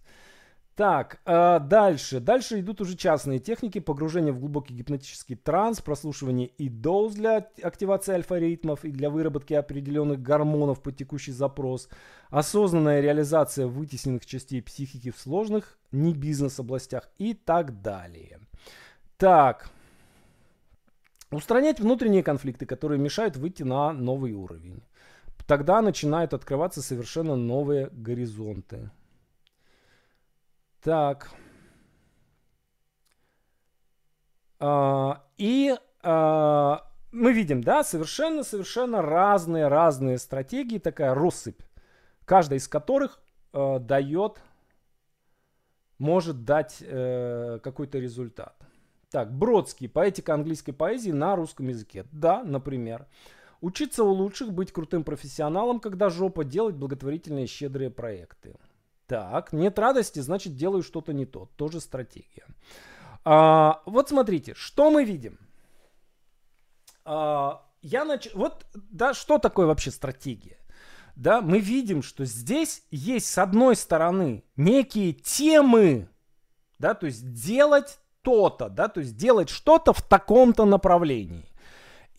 Так, э, дальше. Дальше идут уже частные техники погружения в глубокий гипнотический транс, прослушивание и доз для активации альфа-ритмов и для выработки определенных гормонов под текущий запрос, осознанная реализация вытесненных частей психики в сложных не бизнес-областях и так далее. Так, устранять внутренние конфликты, которые мешают выйти на новый уровень тогда начинают открываться совершенно новые горизонты. Так. А, и а, мы видим, да, совершенно-совершенно разные-разные стратегии, такая россыпь, каждая из которых а, дает, может дать э, какой-то результат. Так, Бродский, поэтика английской поэзии на русском языке. Да, например. Учиться у лучших, быть крутым профессионалом, когда жопа, делать благотворительные щедрые проекты. Так, нет радости, значит делаю что-то не то. Тоже стратегия. А, вот смотрите, что мы видим. А, я нач... Вот, да, что такое вообще стратегия? Да, мы видим, что здесь есть с одной стороны некие темы, да, то есть делать то-то, да, то есть делать что-то в таком-то направлении.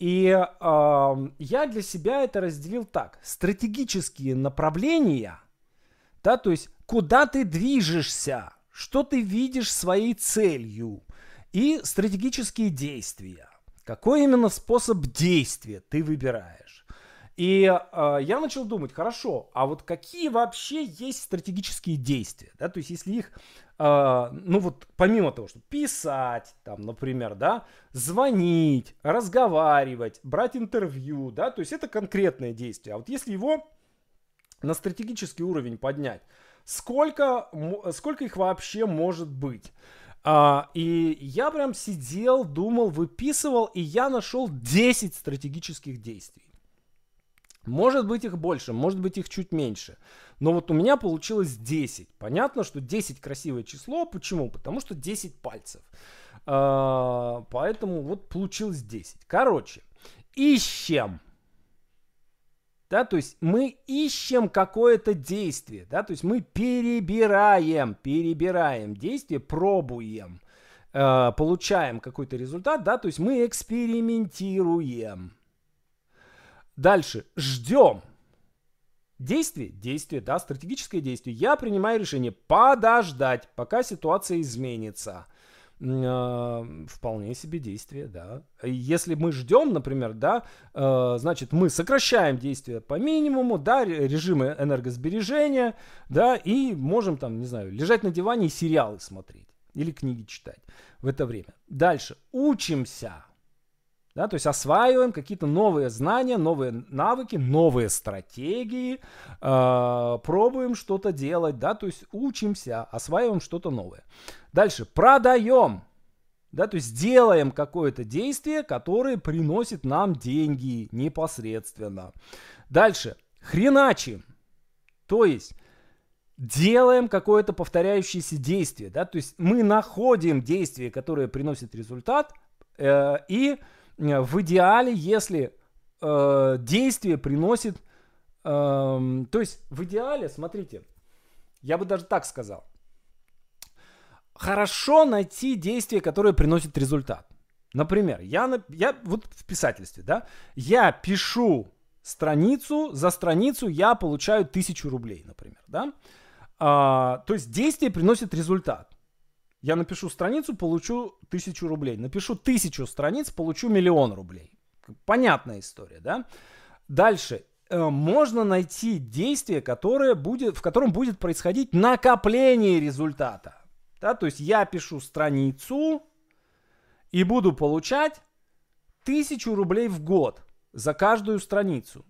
И э, я для себя это разделил так. Стратегические направления, да, то есть куда ты движешься, что ты видишь своей целью. И стратегические действия. Какой именно способ действия ты выбираешь? И э, я начал думать, хорошо, а вот какие вообще есть стратегические действия, да, то есть если их, э, ну вот помимо того, что писать, там, например, да, звонить, разговаривать, брать интервью, да, то есть это конкретное действие, а вот если его на стратегический уровень поднять, сколько, сколько их вообще может быть? А, и я прям сидел, думал, выписывал, и я нашел 10 стратегических действий. Может быть их больше, может быть их чуть меньше. Но вот у меня получилось 10. Понятно, что 10 красивое число. Почему? Потому что 10 пальцев. А, поэтому вот получилось 10. Короче, ищем. Да, то есть мы ищем какое-то действие, да, то есть мы перебираем, перебираем действие, пробуем, э, получаем какой-то результат, да, то есть мы экспериментируем. Дальше. Ждем. Действие, действие, да, стратегическое действие. Я принимаю решение подождать, пока ситуация изменится. Э, вполне себе действие, да. Если мы ждем, например, да, э, значит, мы сокращаем действие по минимуму, да, режимы энергосбережения, да, и можем там, не знаю, лежать на диване и сериалы смотреть или книги читать в это время. Дальше. Учимся. Да, то есть осваиваем какие-то новые знания, новые навыки, новые стратегии, э, пробуем что-то делать, да, то есть учимся, осваиваем что-то новое. Дальше продаем, да, то есть делаем какое-то действие, которое приносит нам деньги непосредственно. Дальше хреначим, то есть делаем какое-то повторяющееся действие, да, то есть мы находим действие, которое приносит результат, э, и в идеале, если э, действие приносит... Э, то есть в идеале, смотрите, я бы даже так сказал. Хорошо найти действие, которое приносит результат. Например, я, я вот в писательстве, да, я пишу страницу, за страницу я получаю тысячу рублей, например, да. А, то есть действие приносит результат. Я напишу страницу, получу тысячу рублей. Напишу тысячу страниц, получу миллион рублей. Понятная история, да? Дальше. Э, можно найти действие, которое будет, в котором будет происходить накопление результата. Да? То есть я пишу страницу и буду получать тысячу рублей в год за каждую страницу.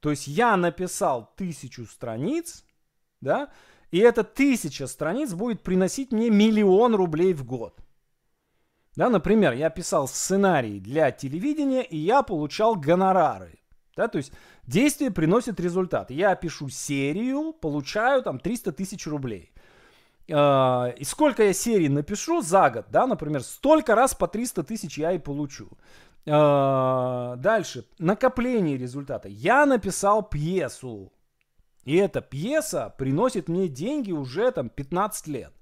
То есть я написал тысячу страниц, да, и эта тысяча страниц будет приносить мне миллион рублей в год. Да, например, я писал сценарий для телевидения, и я получал гонорары. Да, то есть действие приносит результат. Я пишу серию, получаю там 300 тысяч рублей. А, и сколько я серий напишу за год, да, например, столько раз по 300 тысяч я и получу. А, дальше, накопление результата. Я написал пьесу, и эта пьеса приносит мне деньги уже там 15 лет.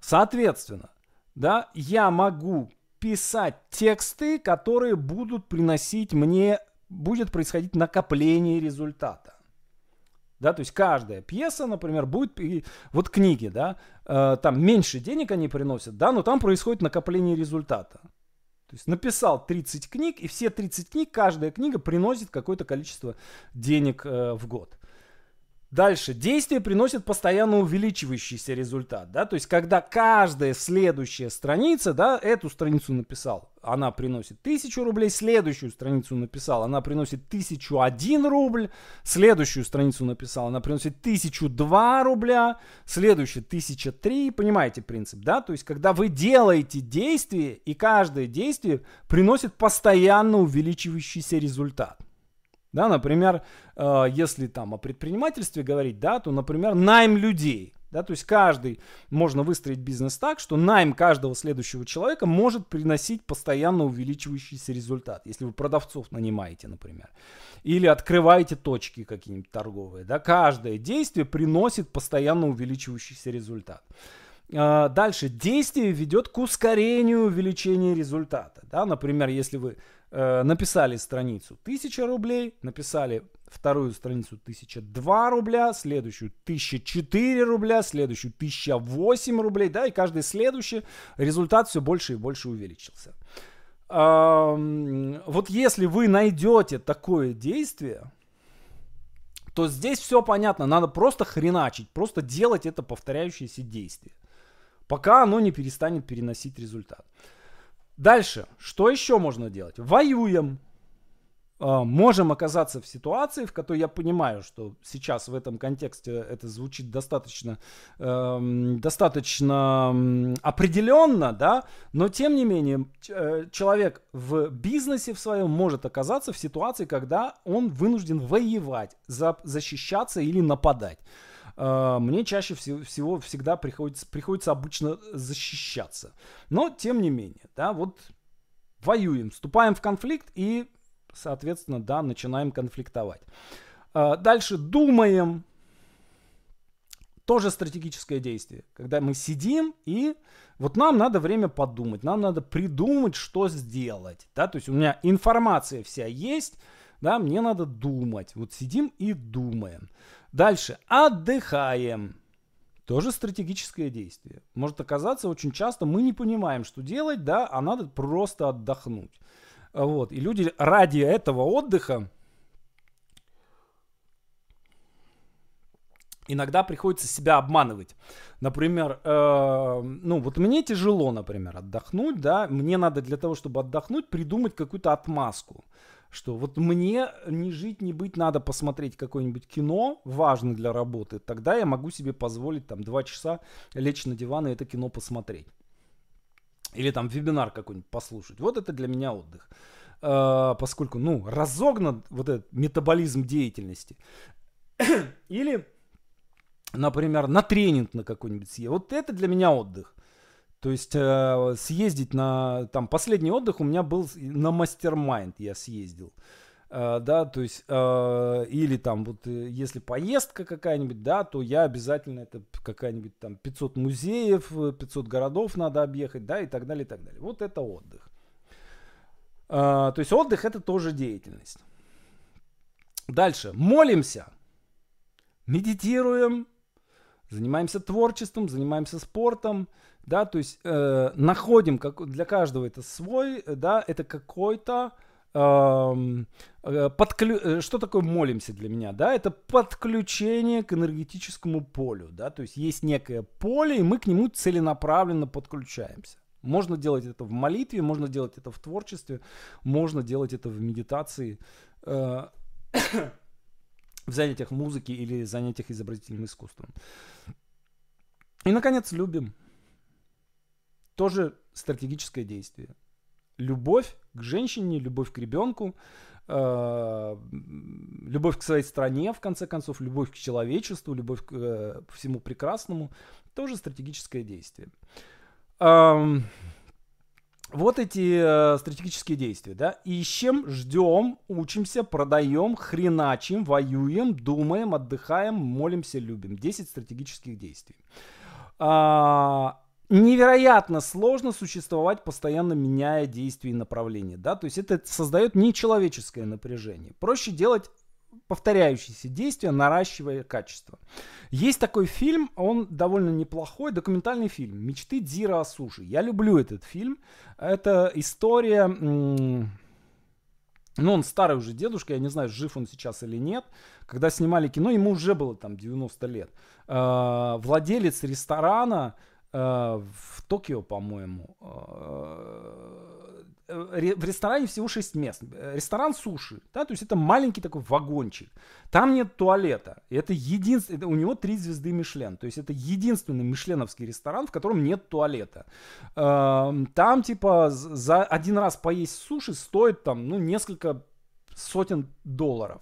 Соответственно, да, я могу писать тексты, которые будут приносить мне, будет происходить накопление результата. Да, то есть каждая пьеса, например, будет, вот книги, да, э, там меньше денег они приносят, да, но там происходит накопление результата. То есть написал 30 книг, и все 30 книг, каждая книга приносит какое-то количество денег э, в год. Дальше. Действие приносит постоянно увеличивающийся результат, да, то есть когда каждая следующая страница, да, эту страницу написал, она приносит 1000 рублей, следующую страницу написал, она приносит 1001 рубль, следующую страницу написал, она приносит 1002 рубля, следующую 1003, понимаете принцип, да, то есть когда вы делаете действие, и каждое действие приносит постоянно увеличивающийся результат. Да, например, э, если там о предпринимательстве говорить, да, то, например, найм людей. Да, то есть каждый, можно выстроить бизнес так, что найм каждого следующего человека может приносить постоянно увеличивающийся результат, если вы продавцов нанимаете, например. Или открываете точки какие-нибудь торговые. Да, каждое действие приносит постоянно увеличивающийся результат. Э, дальше. Действие ведет к ускорению увеличения результата. Да? Например, если вы э, написали страницу 1000 рублей, написали вторую страницу 1002 рубля, следующую 1004 рубля, следующую 1008 рублей, да, и каждый следующий результат все больше и больше увеличился. Вот если вы найдете такое действие, то здесь все понятно, надо просто хреначить, просто делать это повторяющееся действие, пока оно не перестанет переносить результат. Дальше, что еще можно делать? Воюем. А, можем оказаться в ситуации, в которой я понимаю, что сейчас в этом контексте это звучит достаточно, э, достаточно определенно, да, но тем не менее э, человек в бизнесе в своем может оказаться в ситуации, когда он вынужден воевать, за, защищаться или нападать. Э, мне чаще всего, всего всегда приходится, приходится обычно защищаться. Но тем не менее, да, вот воюем, вступаем в конфликт и соответственно, да, начинаем конфликтовать. А, дальше думаем. Тоже стратегическое действие. Когда мы сидим и вот нам надо время подумать, нам надо придумать, что сделать. Да? То есть у меня информация вся есть, да, мне надо думать. Вот сидим и думаем. Дальше отдыхаем. Тоже стратегическое действие. Может оказаться очень часто мы не понимаем, что делать, да, а надо просто отдохнуть. Вот. И люди ради этого отдыха иногда приходится себя обманывать. Например, э, ну вот мне тяжело, например, отдохнуть, да, мне надо для того, чтобы отдохнуть, придумать какую-то отмазку. Что вот мне не жить, не быть, надо посмотреть какое-нибудь кино, важное для работы, тогда я могу себе позволить там два часа лечь на диван и это кино посмотреть. Или там вебинар какой-нибудь послушать. Вот это для меня отдых. Э, поскольку, ну, разогнан вот этот метаболизм деятельности. Или, например, на тренинг на какой-нибудь съездить. Вот это для меня отдых. То есть э, съездить на... Там последний отдых у меня был на мастер-майнд я съездил. Uh, да, то есть, uh, или там вот, э, если поездка какая-нибудь, да, то я обязательно, это какая-нибудь там 500 музеев, 500 городов надо объехать, да, и так далее, и так далее. Вот это отдых. То есть, отдых это тоже деятельность. Дальше. Молимся. Медитируем. Занимаемся творчеством, занимаемся спортом, да, то есть э, находим, как, для каждого это свой, да, это какой-то, Э, подклю... Э, что такое молимся для меня, да, это подключение к энергетическому полю, да, то есть есть некое поле, и мы к нему целенаправленно подключаемся. Можно делать это в молитве, можно делать это в творчестве, можно делать это в медитации, э, в занятиях музыки или занятиях изобразительным искусством. И, наконец, любим. Тоже стратегическое действие любовь к женщине, любовь к ребенку, э, любовь к своей стране, в конце концов, любовь к человечеству, любовь к э, всему прекрасному, тоже стратегическое действие. Вот эти э, стратегические действия, да, ищем, ждем, учимся, продаем, хреначим, воюем, думаем, отдыхаем, молимся, любим. 10 стратегических действий. А, невероятно сложно существовать, постоянно меняя действия и направления, да, то есть это создает нечеловеческое напряжение. Проще делать повторяющиеся действия, наращивая качество. Есть такой фильм, он довольно неплохой, документальный фильм «Мечты Дзира о суши». Я люблю этот фильм. Это история... Ну, он старый уже дедушка, я не знаю, жив он сейчас или нет. Когда снимали кино, ему уже было там 90 лет. А, владелец ресторана, в Токио, по-моему, э, э, в ресторане всего 6 мест. Ресторан суши, да, то есть это маленький такой вагончик. Там нет туалета. Это единственный, у него три звезды Мишлен. То есть это единственный мишленовский ресторан, в котором нет туалета. Там типа за один раз поесть суши стоит там, ну, несколько сотен долларов.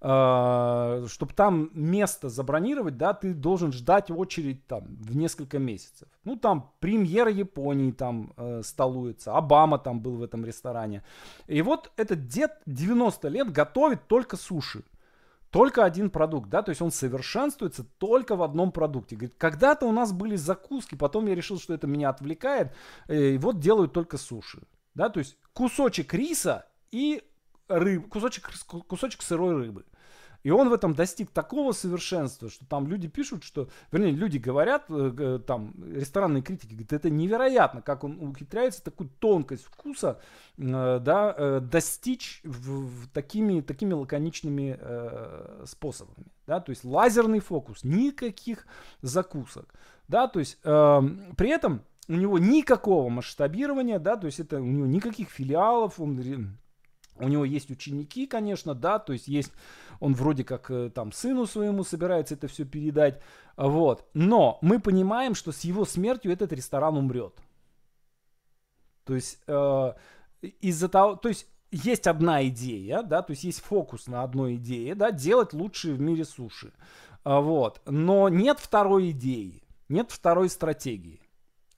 А, чтобы там место забронировать, да, ты должен ждать очередь там в несколько месяцев. Ну, там премьера Японии там э, столуется, Обама там был в этом ресторане. И вот этот дед 90 лет готовит только суши. Только один продукт, да, то есть он совершенствуется только в одном продукте. Говорит, когда-то у нас были закуски, потом я решил, что это меня отвлекает, э, и вот делают только суши, да, то есть кусочек риса и рыб, кусочек, кусочек сырой рыбы. И он в этом достиг такого совершенства, что там люди пишут, что, вернее, люди говорят, э, там, ресторанные критики говорят, это невероятно, как он ухитряется такую тонкость вкуса, э, да, э, достичь в, в такими, такими лаконичными э, способами, да, то есть лазерный фокус, никаких закусок, да, то есть э, при этом у него никакого масштабирования, да, то есть это у него никаких филиалов, он у него есть ученики, конечно, да, то есть есть, он вроде как э, там сыну своему собирается это все передать, вот. Но мы понимаем, что с его смертью этот ресторан умрет. То есть э, из-за того, то есть есть одна идея, да, то есть есть фокус на одной идее, да, делать лучшие в мире суши, вот. Но нет второй идеи, нет второй стратегии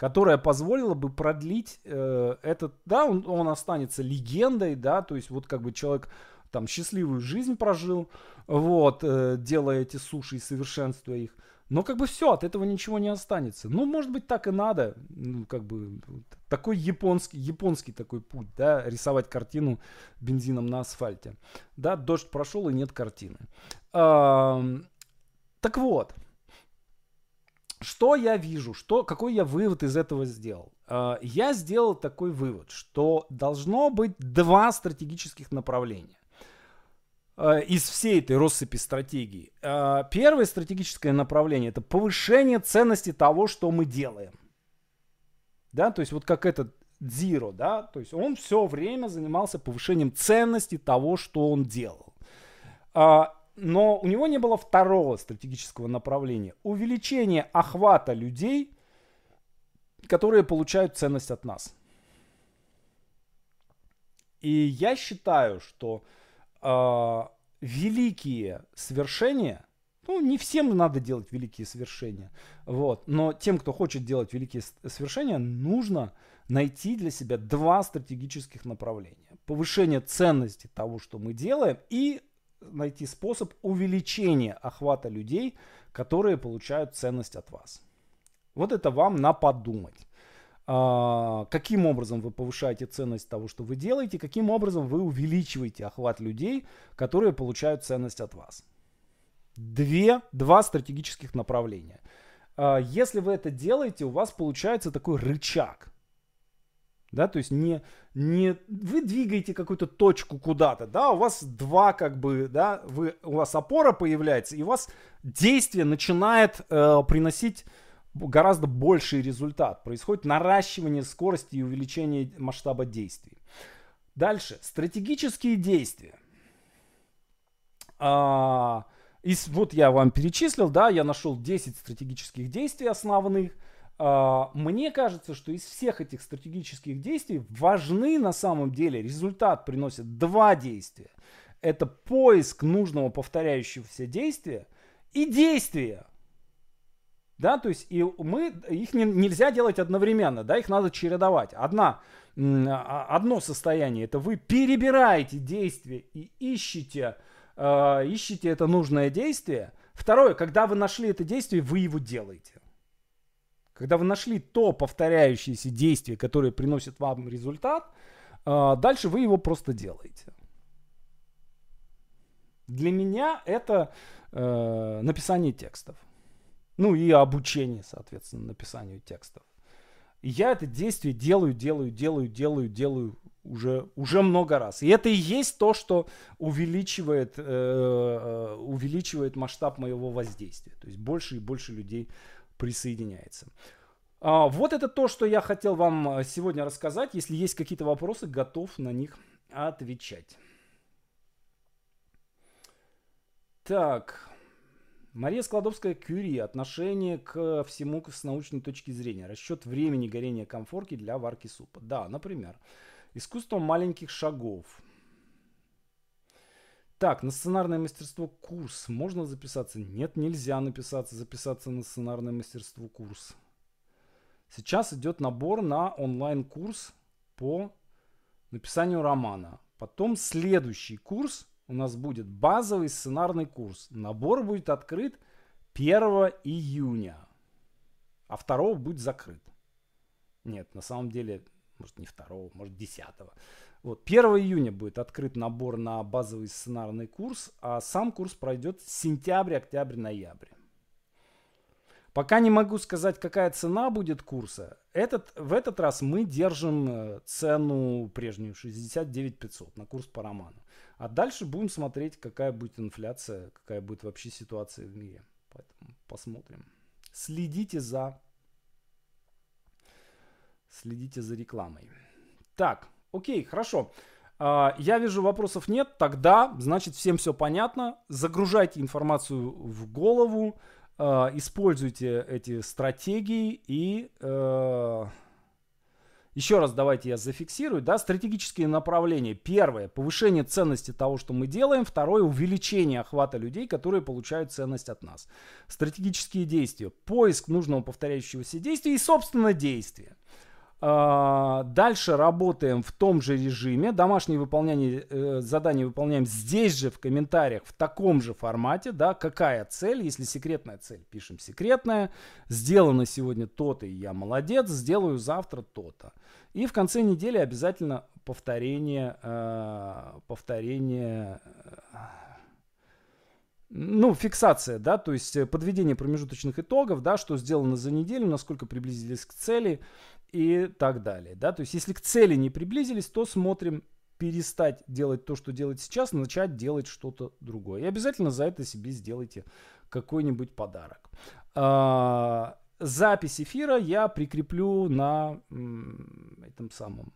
которая позволила бы продлить э, этот, да, он, он останется легендой, да, то есть вот как бы человек там счастливую жизнь прожил, вот, э, делая эти суши и совершенствуя их. Но как бы все, от этого ничего не останется. Ну, может быть, так и надо. Ну, как бы такой японский, японский такой путь, да, рисовать картину бензином на асфальте. Да, дождь прошел и нет картины. А, так вот, что я вижу, что, какой я вывод из этого сделал? А, я сделал такой вывод, что должно быть два стратегических направления а, из всей этой россыпи стратегий. А, первое стратегическое направление это повышение ценности того, что мы делаем. Да, то есть вот как этот Zero, да, то есть он все время занимался повышением ценности того, что он делал но у него не было второго стратегического направления. Увеличение охвата людей, которые получают ценность от нас. И я считаю, что э, великие свершения, ну, не всем надо делать великие свершения, вот, но тем, кто хочет делать великие свершения, нужно найти для себя два стратегических направления. Повышение ценности того, что мы делаем, и найти способ увеличения охвата людей, которые получают ценность от вас. Вот это вам на подумать. А, каким образом вы повышаете ценность того, что вы делаете, каким образом вы увеличиваете охват людей, которые получают ценность от вас. Две, два стратегических направления. А, если вы это делаете, у вас получается такой рычаг. Да, то есть не, не вы двигаете какую-то точку куда-то, да, у вас два как бы, да, вы, у вас опора появляется, и у вас действие начинает э, приносить гораздо больший результат. Происходит наращивание скорости и увеличение масштаба действий. Дальше. Стратегические действия. А, и вот я вам перечислил, да, я нашел 10 стратегических действий основных – мне кажется, что из всех этих стратегических действий важны на самом деле, результат приносит два действия. Это поиск нужного повторяющегося действия и действия. Да, то есть и мы, их не, нельзя делать одновременно, да, их надо чередовать. Одна, а, одно состояние, это вы перебираете действия и ищете, э, ищете это нужное действие. Второе, когда вы нашли это действие, вы его делаете. Когда вы нашли то повторяющееся действие, которое приносит вам результат, а, дальше вы его просто делаете. Для меня это э, написание текстов. Ну и обучение, соответственно, написанию текстов. И я это действие делаю, делаю, делаю, делаю, делаю уже, уже много раз. И это и есть то, что увеличивает, э, э увеличивает масштаб моего воздействия. То есть больше и больше людей присоединяется. А, вот это то, что я хотел вам а, сегодня рассказать. Если есть какие-то вопросы, готов на них отвечать. Так. Мария Складовская, Кюри. Отношение к всему с научной точки зрения. Расчет времени горения комфорки для варки супа. Да, например. Искусство маленьких шагов. Так, на сценарное мастерство курс. Можно записаться? Нет, нельзя написаться, записаться на сценарное мастерство курс. Сейчас идет набор на онлайн-курс по написанию романа. Потом следующий курс у нас будет базовый сценарный курс. Набор будет открыт 1 июня, а 2 будет закрыт. Нет, на самом деле, может не 2, может 10. Вот, 1 июня будет открыт набор на базовый сценарный курс, а сам курс пройдет сентябрь, октябрь, ноябрь. Пока не могу сказать, какая цена будет курса. Этот, в этот раз мы держим э, цену прежнюю, 69 500 на курс по роману. А дальше будем смотреть, какая будет инфляция, какая будет вообще ситуация в мире. Поэтому посмотрим. Следите за, следите за рекламой. Так, окей, хорошо. А, я вижу, вопросов нет. Тогда, значит, всем все понятно. Загружайте информацию в голову. Э, используйте эти стратегии и э, еще раз давайте я зафиксирую, да, стратегические направления. Первое, повышение ценности того, что мы делаем. Второе, увеличение охвата людей, которые получают ценность от нас. Стратегические действия, поиск нужного повторяющегося действия и, собственно, действия. А, дальше работаем в том же режиме. Домашние выполнения, э, задания выполняем здесь же в комментариях в таком же формате. Да, какая цель? Если секретная цель, пишем секретная. Сделано сегодня то-то, и я молодец. Сделаю завтра то-то. И в конце недели обязательно повторение, э, повторение э, ну, фиксация, да, то есть подведение промежуточных итогов, да, что сделано за неделю, насколько приблизились к цели, и так далее. Да? То есть если к цели не приблизились, то смотрим перестать делать то, что делать сейчас, начать делать что-то другое. И обязательно за это себе сделайте какой-нибудь подарок. А, запись эфира я прикреплю на этом самом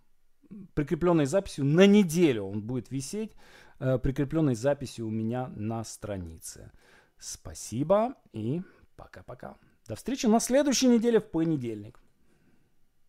прикрепленной записью на неделю он будет висеть, э, прикрепленной записью у меня на странице. Спасибо и пока-пока. До встречи на следующей неделе в понедельник.